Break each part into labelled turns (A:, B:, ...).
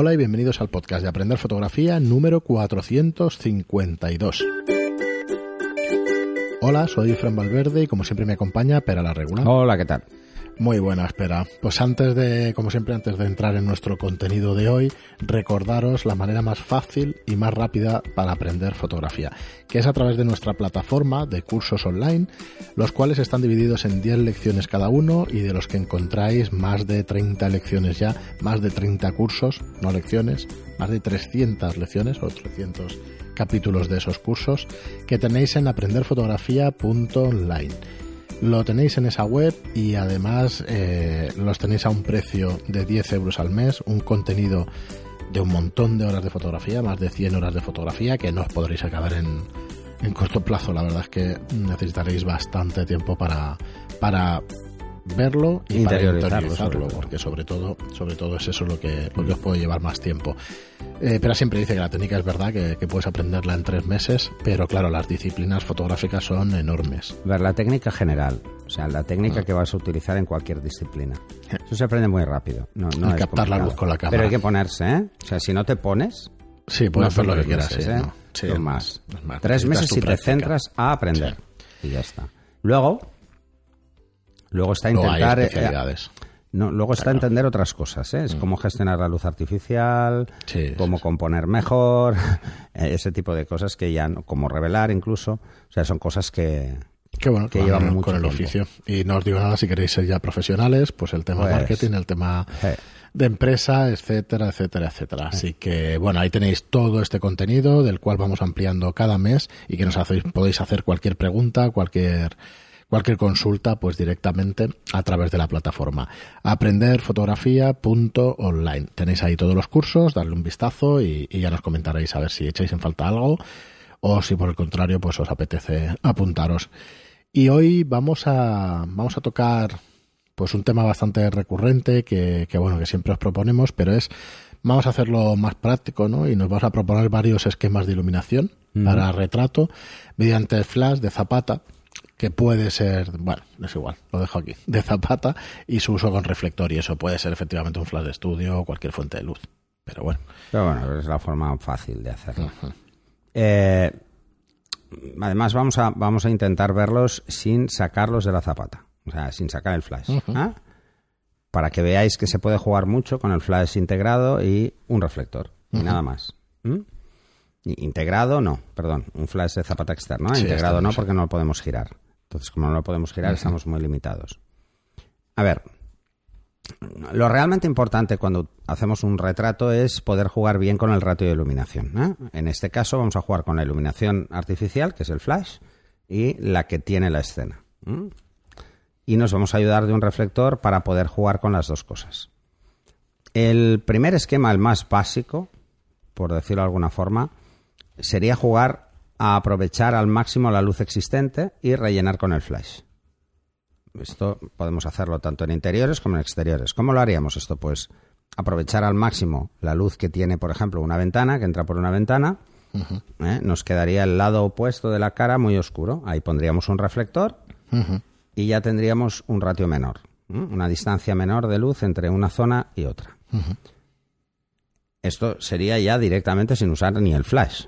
A: Hola y bienvenidos al podcast de Aprender Fotografía número 452. Hola, soy Fran Valverde y como siempre me acompaña Pera la Regular.
B: Hola, ¿qué tal?
A: Muy buena espera. Pues antes de, como siempre, antes de entrar en nuestro contenido de hoy, recordaros la manera más fácil y más rápida para aprender fotografía, que es a través de nuestra plataforma de cursos online, los cuales están divididos en 10 lecciones cada uno y de los que encontráis más de 30 lecciones ya, más de 30 cursos, no lecciones, más de 300 lecciones o 300 capítulos de esos cursos que tenéis en aprenderfotografía.online. Lo tenéis en esa web y además eh, los tenéis a un precio de 10 euros al mes, un contenido de un montón de horas de fotografía, más de 100 horas de fotografía que no os podréis acabar en, en corto plazo. La verdad es que necesitaréis bastante tiempo para, para verlo y interiorizarlo, porque sobre todo, sobre todo es eso lo que, lo que os puede llevar más tiempo. Eh, pero siempre dice que la técnica es verdad, que, puedes aprenderla en tres meses, pero claro, las disciplinas fotográficas son enormes.
B: Ver, la técnica general, o sea, la técnica ah. que vas a utilizar en cualquier disciplina. Eso se aprende muy rápido. No, no
A: captar la luz con la cámara.
B: Pero hay que ponerse, ¿eh? O sea, si no te pones...
A: Sí, puedes hacer lo que quieras, sí,
B: ¿eh? más. Tres meses si te centras a aprender. Y ya está. Luego, Luego está intentar.
A: Eh,
B: no, luego está entender otras cosas, ¿eh? Es mm. cómo gestionar la luz artificial, cómo componer mejor, ese tipo de cosas que ya, como revelar incluso, o sea, son cosas que,
A: Qué bueno, que llevan mucho con el oficio. Y no os digo nada si queréis ser ya profesionales, pues el tema de pues, marketing, el tema de empresa, etcétera, etcétera, etcétera. Así que, bueno, ahí tenéis todo este contenido del cual vamos ampliando cada mes y que nos hacéis, podéis hacer cualquier pregunta, cualquier cualquier consulta pues directamente a través de la plataforma aprenderfotografía.online. Tenéis ahí todos los cursos, darle un vistazo y, ya nos comentaréis a ver si echáis en falta algo o si por el contrario pues os apetece apuntaros. Y hoy vamos a, vamos a tocar pues un tema bastante recurrente que, que bueno que siempre os proponemos, pero es vamos a hacerlo más práctico, ¿no? Y nos vamos a proponer varios esquemas de iluminación para retrato mediante flash de zapata que puede ser, bueno, es igual, lo dejo aquí, de zapata y su uso con reflector y eso puede ser efectivamente un flash de estudio o cualquier fuente de luz. Pero bueno.
B: Pero bueno, es la forma fácil de hacerlo. Eh, además vamos a, vamos a intentar verlos sin sacarlos de la zapata, o sea, sin sacar el flash. ¿ah? Para que veáis que se puede jugar mucho con el flash integrado y un reflector, y nada más. Integrado no, perdón, un flash de zapata externo. Integrado no, porque no lo podemos girar. Entonces, como no lo podemos girar, estamos muy limitados. A ver, lo realmente importante cuando hacemos un retrato es poder jugar bien con el ratio de iluminación. ¿eh? En este caso vamos a jugar con la iluminación artificial, que es el flash, y la que tiene la escena. Y nos vamos a ayudar de un reflector para poder jugar con las dos cosas. El primer esquema, el más básico, por decirlo de alguna forma, sería jugar a aprovechar al máximo la luz existente y rellenar con el flash. Esto podemos hacerlo tanto en interiores como en exteriores. ¿Cómo lo haríamos esto? Pues aprovechar al máximo la luz que tiene, por ejemplo, una ventana, que entra por una ventana. ¿eh? Nos quedaría el lado opuesto de la cara muy oscuro. Ahí pondríamos un reflector y ya tendríamos un ratio menor, una distancia menor de luz entre una zona y otra. Esto sería ya directamente sin usar ni el flash.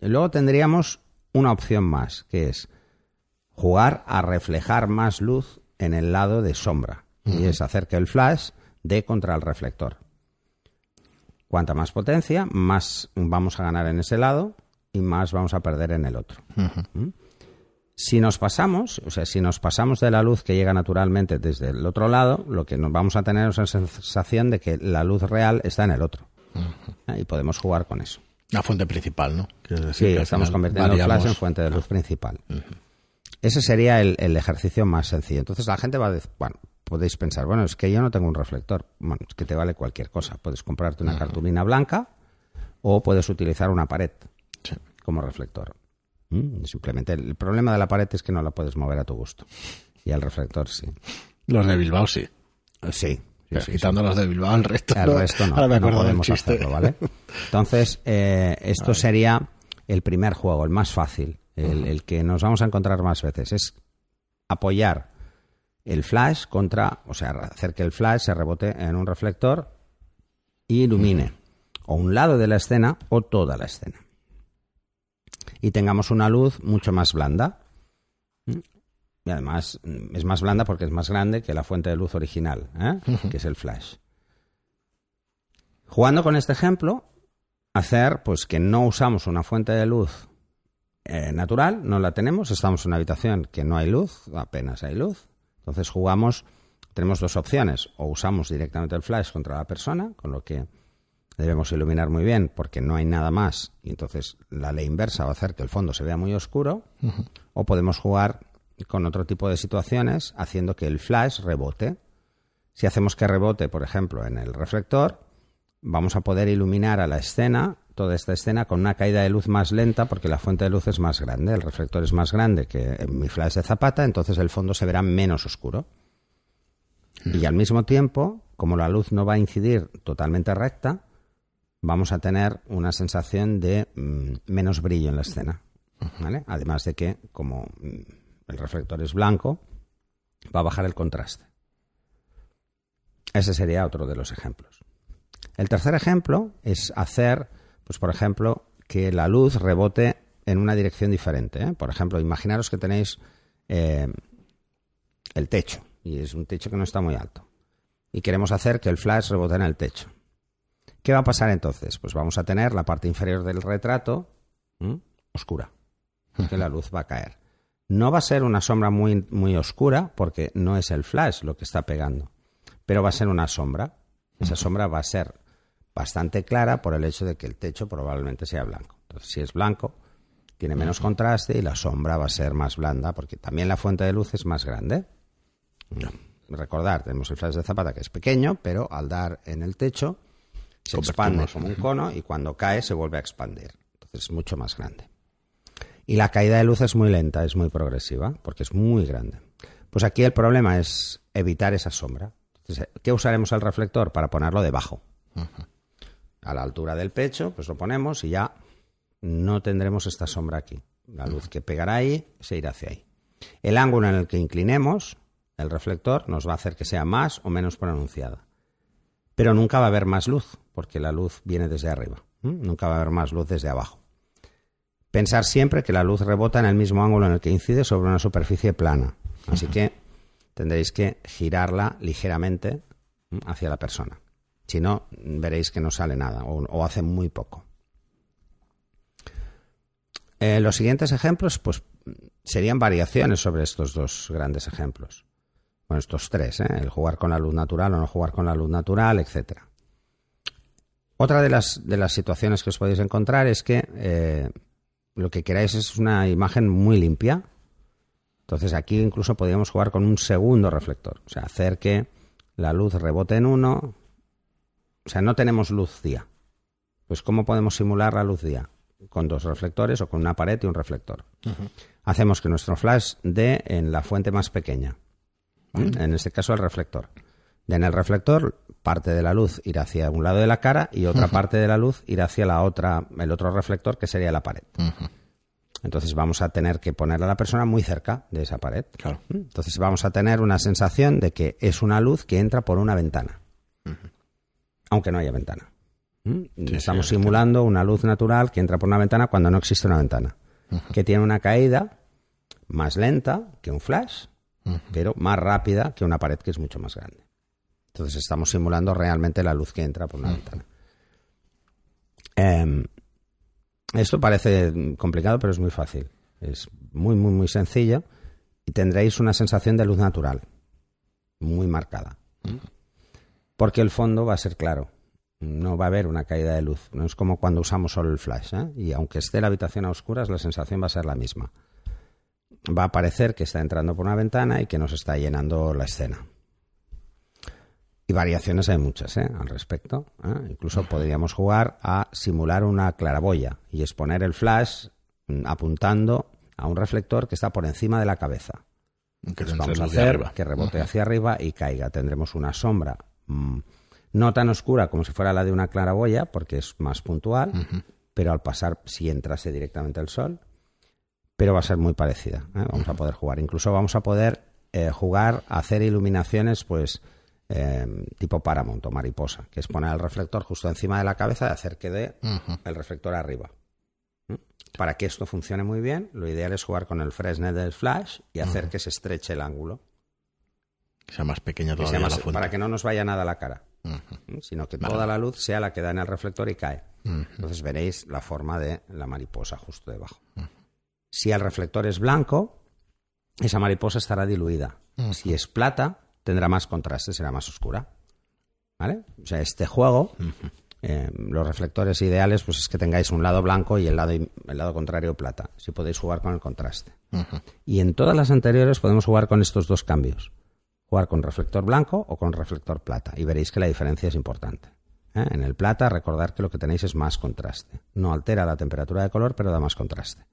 B: Y luego tendríamos una opción más, que es jugar a reflejar más luz en el lado de sombra. Y es hacer que el flash dé contra el reflector. Cuanta más potencia, más vamos a ganar en ese lado y más vamos a perder en el otro. ¿Mm? Si nos pasamos, o sea, si nos pasamos de la luz que llega naturalmente desde el otro lado, lo que nos vamos a tener es la sensación de que la luz real está en el otro. Y podemos jugar con eso.
A: La fuente principal, ¿no?
B: sí, estamos convirtiendo el flash en fuente de luz principal. Ese sería el, ejercicio más sencillo. Entonces la gente va a decir, bueno, podéis pensar, bueno, es que yo no tengo un reflector. Bueno, es que te vale cualquier cosa. Puedes comprarte una cartulina blanca o puedes utilizar una pared como reflector. Mm, simplemente el problema de la pared es que no la puedes mover a tu gusto. Y el reflector sí.
A: Los de Bilbao sí.
B: Sí,
A: quitando los de Bilbao, el resto,
B: el resto no. Ahora me acuerdo podemos hacerlo, ¿vale? Entonces, eh, esto sería el primer juego, el más fácil, el, que nos vamos a encontrar más veces. Es apoyar el flash contra, o sea, hacer que el flash se rebote en un reflector y ilumine. o un lado de la escena o toda la escena. Y tengamos una luz mucho más blanda. Y además es más blanda porque es más grande que la fuente de luz original, ¿eh? que es el flash. Jugando con este ejemplo, hacer pues que no usamos una fuente de luz eh, natural, no la tenemos, estamos en una habitación que no hay luz, apenas hay luz. Entonces jugamos, tenemos dos opciones, o usamos directamente el flash contra la persona, con lo que debemos iluminar muy bien porque no hay nada más y entonces la ley inversa va a hacer que el fondo se vea muy oscuro, o podemos jugar con otro tipo de situaciones haciendo que el flash rebote. Si hacemos que rebote, por ejemplo, en el reflector, vamos a poder iluminar a la escena, toda esta escena, con una caída de luz más lenta porque la fuente de luz es más grande, el reflector es más grande que mi flash de zapata, entonces el fondo se verá menos oscuro. Y al mismo tiempo, como la luz no va a incidir totalmente recta, vamos a tener una sensación de mm, menos brillo en la escena. Además de que, como mm, el reflector es blanco, va a bajar el contraste. Ese sería otro de los ejemplos. El tercer ejemplo es hacer, pues por ejemplo, que la luz rebote en una dirección diferente. ¿eh? Por ejemplo, imaginaros que tenéis eh, el techo, y es un techo que no está muy alto, y queremos hacer que el flash rebote en el techo. ¿Qué va a pasar entonces? Pues vamos a tener la parte inferior del retrato oscura, que la luz va a caer. No va a ser una sombra muy, muy oscura, porque no es el flash lo que está pegando, pero va a ser una sombra. Esa sombra va a ser bastante clara por el hecho de que el techo probablemente sea blanco. Entonces, si es blanco, tiene menos contraste y la sombra va a ser más blanda, porque también la fuente de luz es más grande. Recordar, tenemos el flash de zapata que es pequeño, pero al dar en el techo se expande como un cono y cuando cae se vuelve a expandir. Entonces es mucho más grande. Y la caída de luz es muy lenta, es muy progresiva, porque es muy grande. Pues aquí el problema es evitar esa sombra. Entonces, ¿Qué usaremos el reflector? Para ponerlo debajo. A la altura del pecho, pues lo ponemos y ya no tendremos esta sombra aquí. La luz que pegará ahí se irá hacia ahí. El ángulo en el que inclinemos el reflector nos va a hacer que sea más o menos pronunciada. Pero nunca va a haber más luz, porque la luz viene desde arriba. Nunca va a haber más luz desde abajo. Pensar siempre que la luz rebota en el mismo ángulo en el que incide sobre una superficie plana. Así que tendréis que girarla ligeramente hacia la persona. Si no, veréis que no sale nada o, hace muy poco. Eh, los siguientes ejemplos, pues, serían variaciones sobre estos dos grandes ejemplos. Bueno, estos tres, ¿eh? el jugar con la luz natural o no jugar con la luz natural, etcétera. Otra de las, de las situaciones que os podéis encontrar es que eh, lo que queráis es una imagen muy limpia. Entonces aquí incluso podríamos jugar con un segundo reflector. O sea, hacer que la luz rebote en uno. O sea, no tenemos luz día. Pues ¿cómo podemos simular la luz día? Con dos reflectores o con una pared y un reflector. Hacemos que nuestro flash dé en la fuente más pequeña. En este caso el reflector. En el reflector, parte de la luz irá hacia un lado de la cara y otra parte de la luz irá hacia la otra, el otro reflector que sería la pared. Entonces vamos a tener que poner a la persona muy cerca de esa pared. Entonces vamos a tener una sensación de que es una luz que entra por una ventana, aunque no haya ventana. Estamos simulando una luz natural que entra por una ventana cuando no existe una ventana, que tiene una caída más lenta que un flash, pero más rápida que una pared que es mucho más grande. Entonces estamos simulando realmente la luz que entra por una ventana. Em, esto parece complicado, pero es muy fácil. Es muy, muy, muy sencillo y tendréis una sensación de luz natural, muy marcada. Porque el fondo va a ser claro. No va a haber una caída de luz. No es como cuando usamos solo el flash. ¿eh? Y aunque esté la habitación a oscuras, la sensación va a ser la misma. Va a parecer que está entrando por una ventana y que nos está llenando la escena. Y variaciones hay muchas ¿eh? al respecto. ¿eh? Incluso podríamos jugar a simular una claraboya y exponer el flash mm, apuntando a un reflector que está por encima de la cabeza. Que vamos a hacer que rebote hacia arriba y caiga. Tendremos una sombra mm, no tan oscura como si fuera la de una claraboya, porque es más puntual, pero al pasar, si entrase directamente el sol, pero va a ser muy parecida. ¿eh? Vamos a poder jugar. Incluso vamos a poder jugar a hacer iluminaciones, pues em, tipo Paramount o mariposa, que es poner el reflector justo encima de la cabeza y hacer que dé el reflector arriba. ¿Mm? Para que esto funcione muy bien, lo ideal es jugar con el Fresnel del flash y hacer que se estreche el ángulo.
A: Que sea más pequeño todavía la fuente.
B: Para que no nos vaya nada a la cara, sino que toda la luz sea la que da en el reflector y cae. Entonces veréis la forma de la mariposa justo debajo. Si el reflector es blanco, esa mariposa estará diluida. Si es plata, tendrá más contraste, será más oscura. ¿Vale? O sea, este juego, eh, los reflectores ideales, pues es que tengáis un lado blanco y el lado, el lado contrario plata. Si podéis jugar con el contraste. Y en todas las anteriores podemos jugar con estos dos cambios. Jugar con reflector blanco o con reflector plata. Y veréis que la diferencia es importante. ¿eh? En el plata, recordar que lo que tenéis es más contraste. No altera la temperatura de color, pero da más contraste.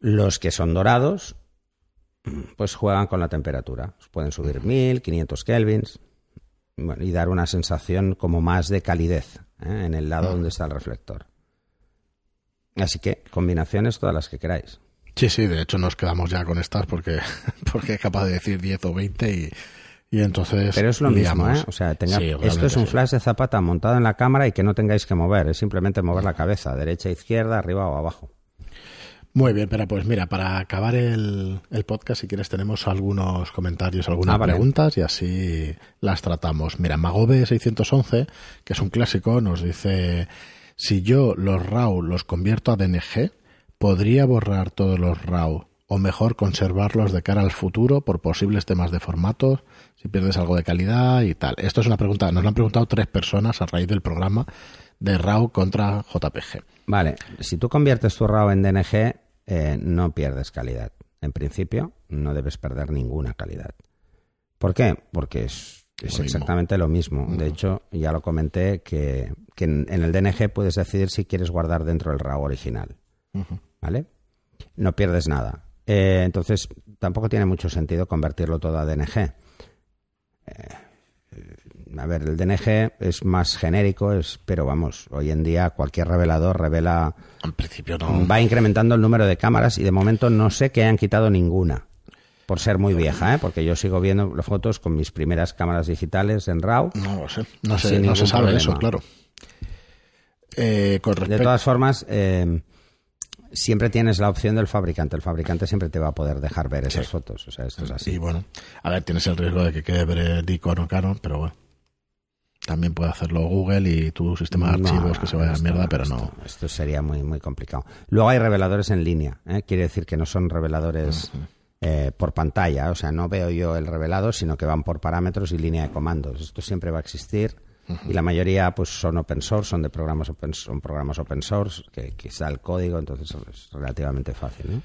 B: Los que son dorados, pues juegan con la temperatura. Pueden subir 1000, 500 kelvins y dar una sensación como más de calidez ¿eh? en el lado donde está el reflector. Así que combinaciones todas las que queráis.
A: Sí, sí, de hecho nos quedamos ya con estas porque, porque es capaz de decir 10 o 20 y, y entonces.
B: Pero es lo mismo, ¿eh? O sea, esto es un flash de zapata montado en la cámara y que no tengáis que mover, es simplemente mover la cabeza, derecha, izquierda, arriba o abajo.
A: Muy bien, pero pues mira, para acabar el, podcast, si quieres, tenemos algunos comentarios, algunas ah, preguntas y así las tratamos. Mira, Magobe611, que es un clásico, nos dice, si yo los RAW los convierto a DNG, ¿podría borrar todos los RAW o mejor conservarlos de cara al futuro por posibles temas de formatos, si pierdes algo de calidad y tal? Esto es una pregunta, nos lo han preguntado tres personas a raíz del programa de RAW contra JPG.
B: Vale, si tú conviertes tu RAW en DNG, eh, no pierdes calidad. En principio, no debes perder ninguna calidad. ¿Por qué? Porque es, exactamente lo mismo. De hecho, ya lo comenté que, en, el DNG puedes decidir si quieres guardar dentro del RAW original. ¿Vale? No pierdes nada. Eh, entonces, tampoco tiene mucho sentido convertirlo todo a DNG. Eh, a ver, el DNG es más genérico, es, pero vamos, hoy en día cualquier revelador revela.
A: En principio no.
B: Va incrementando el número de cámaras y de momento no sé que hayan quitado ninguna. Por ser muy vieja, ¿eh? porque yo sigo viendo las fotos con mis primeras cámaras digitales en RAW.
A: No lo sé, no, sé, no se sabe eso, claro.
B: Eh, de todas formas, eh, siempre tienes la opción del fabricante. El fabricante siempre te va a poder dejar ver esas fotos. O sea, esto es así.
A: Y bueno, a ver, tienes el riesgo de que quede veredicto o caro, pero bueno. También puede hacerlo Google y tu sistema de archivos que se vaya a mierda, pero no.
B: Esto sería muy, muy complicado. Luego hay reveladores en línea. ¿eh? Quiere decir que no son reveladores eh, por pantalla. O sea, no veo yo el revelado, sino que van por parámetros y línea de comandos. Esto siempre va a existir. Y la mayoría pues son open source, son de programas open, son programas open source, que quizá el código, entonces es relativamente fácil.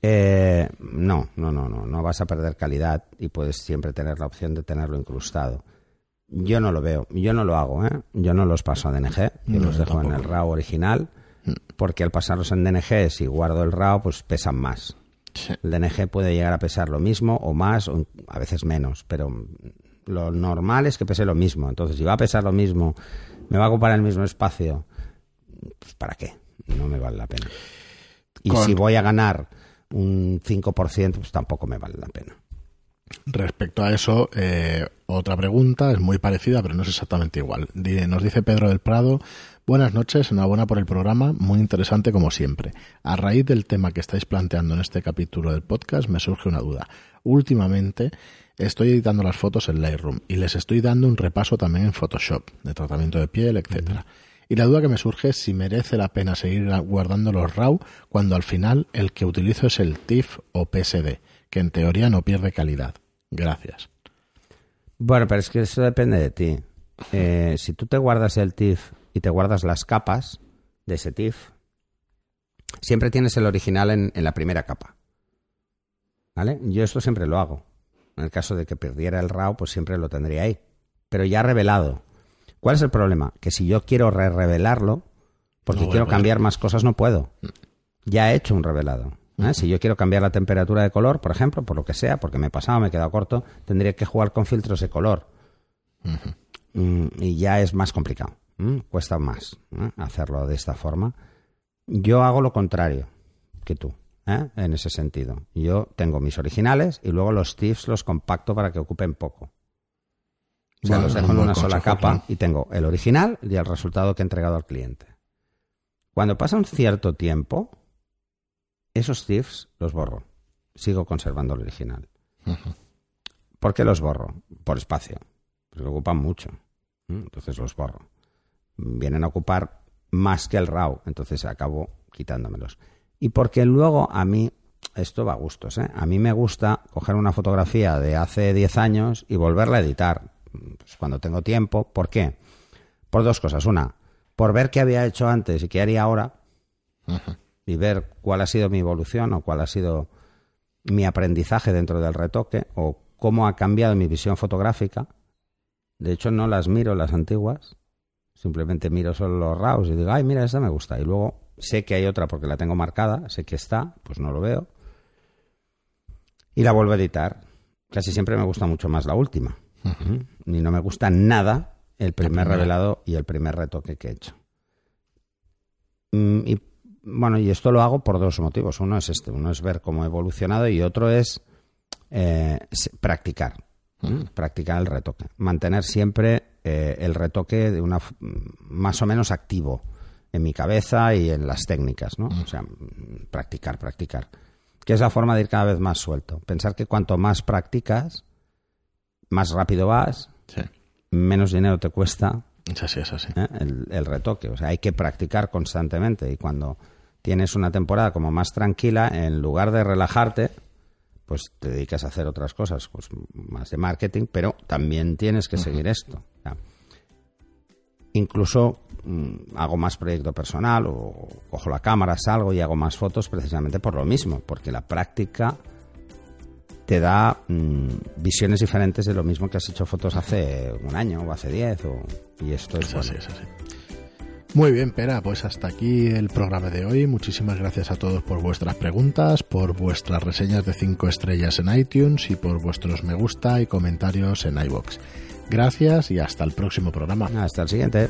B: Eh, no, no, no, no, no vas a perder calidad y puedes siempre tener la opción de tenerlo incrustado. Yo no lo veo, yo no lo hago, ¿eh? Yo no los paso a DNG, yo los dejo en el RAW original, porque al pasarlos en DNG, si guardo el RAW, pues pesan más. El DNG puede llegar a pesar lo mismo o más, o a veces menos, pero lo normal es que pese lo mismo. Entonces, si va a pesar lo mismo, me va a ocupar el mismo espacio, pues ¿para qué? No me vale la pena. Y si voy a ganar un 5%, pues tampoco me vale la pena.
A: Respecto a eso, eh, otra pregunta es muy parecida, pero no es exactamente igual. Nos dice Pedro del Prado, buenas noches, enhorabuena por el programa, muy interesante como siempre. A raíz del tema que estáis planteando en este capítulo del podcast, me surge una duda. Últimamente estoy editando las fotos en Lightroom y les estoy dando un repaso también en Photoshop, de tratamiento de piel, etcétera. Y la duda que me surge es si merece la pena seguir guardando los RAW cuando al final el que utilizo es el TIFF o PSD, que en teoría no pierde calidad. Gracias.
B: Bueno, pero es que eso depende de ti. Eh, si tú te guardas el TIFF y te guardas las capas de ese TIFF, siempre tienes el original en, la primera capa. ¿Vale? Yo esto siempre lo hago. En el caso de que perdiera el RAW, pues siempre lo tendría ahí. Pero ya revelado. ¿Cuál es el problema? Que si yo quiero re-revelarlo, porque quiero cambiar más cosas, no puedo. Ya he hecho un revelado. ¿Eh? Si yo quiero cambiar la temperatura de color, por ejemplo, por lo que sea, porque me he pasado, me he quedado corto, tendría que jugar con filtros de color. Mm, y ya es más complicado. Cuesta más hacerlo de esta forma. Yo hago lo contrario que tú. ¿eh? en ese sentido. Yo tengo mis originales y luego los TIFFs los compacto para que ocupen poco. O sea, los dejo en una sola capa y tengo el original y el resultado que he entregado al cliente. Cuando pasa un cierto tiempo, esos TIFFs los borro. Sigo conservando el original. ¿Por qué los borro? Por espacio. Porque ocupan mucho. Entonces los borro. Vienen a ocupar más que el RAW. Entonces acabo quitándomelos. Y porque luego a mí, esto va a gustos, ¿eh? A mí me gusta coger una fotografía de hace 10 años y volverla a editar. Pues cuando tengo tiempo. ¿Por qué? Por dos cosas. Una, por ver qué había hecho antes y qué haría ahora. Y ver cuál ha sido mi evolución o cuál ha sido mi aprendizaje dentro del retoque o cómo ha cambiado mi visión fotográfica. De hecho, no las miro las antiguas, simplemente miro solo los RAWs y digo, ay, mira, esta me gusta. Y luego sé que hay otra porque la tengo marcada, sé que está, pues no lo veo. Y la vuelvo a editar. Casi siempre me gusta mucho más la última. Y no me gusta nada el primer revelado y el primer retoque que he hecho. Mm, y bueno, y esto lo hago por dos motivos. Uno es este, uno es ver cómo he evolucionado y otro es eh, practicar. Practicar el retoque. Mantener siempre eh, el retoque de una más o menos activo en mi cabeza y en las técnicas, ¿no? O sea, practicar, practicar. Que es la forma de ir cada vez más suelto. Pensar que cuanto más practicas, más rápido vas, menos dinero te cuesta
A: es así, es así.
B: ¿eh? El, el, retoque. O sea, hay que practicar constantemente y cuando tienes una temporada como más tranquila, en lugar de relajarte, pues te dedicas a hacer otras cosas, pues más de marketing, pero también tienes que seguir esto. Incluso mm, hago más proyecto personal o cojo la cámara, salgo y hago más fotos precisamente por lo mismo, porque la práctica te da mm, visiones diferentes de lo mismo que has hecho fotos hace un año o hace diez o, y esto es,
A: así, es así. Muy bien, Pera, pues hasta aquí el programa de hoy. Muchísimas gracias a todos por vuestras preguntas, por vuestras reseñas de 5 estrellas en iTunes y por vuestros me gusta y comentarios en iBox. Gracias y hasta el próximo programa.
B: Hasta el siguiente.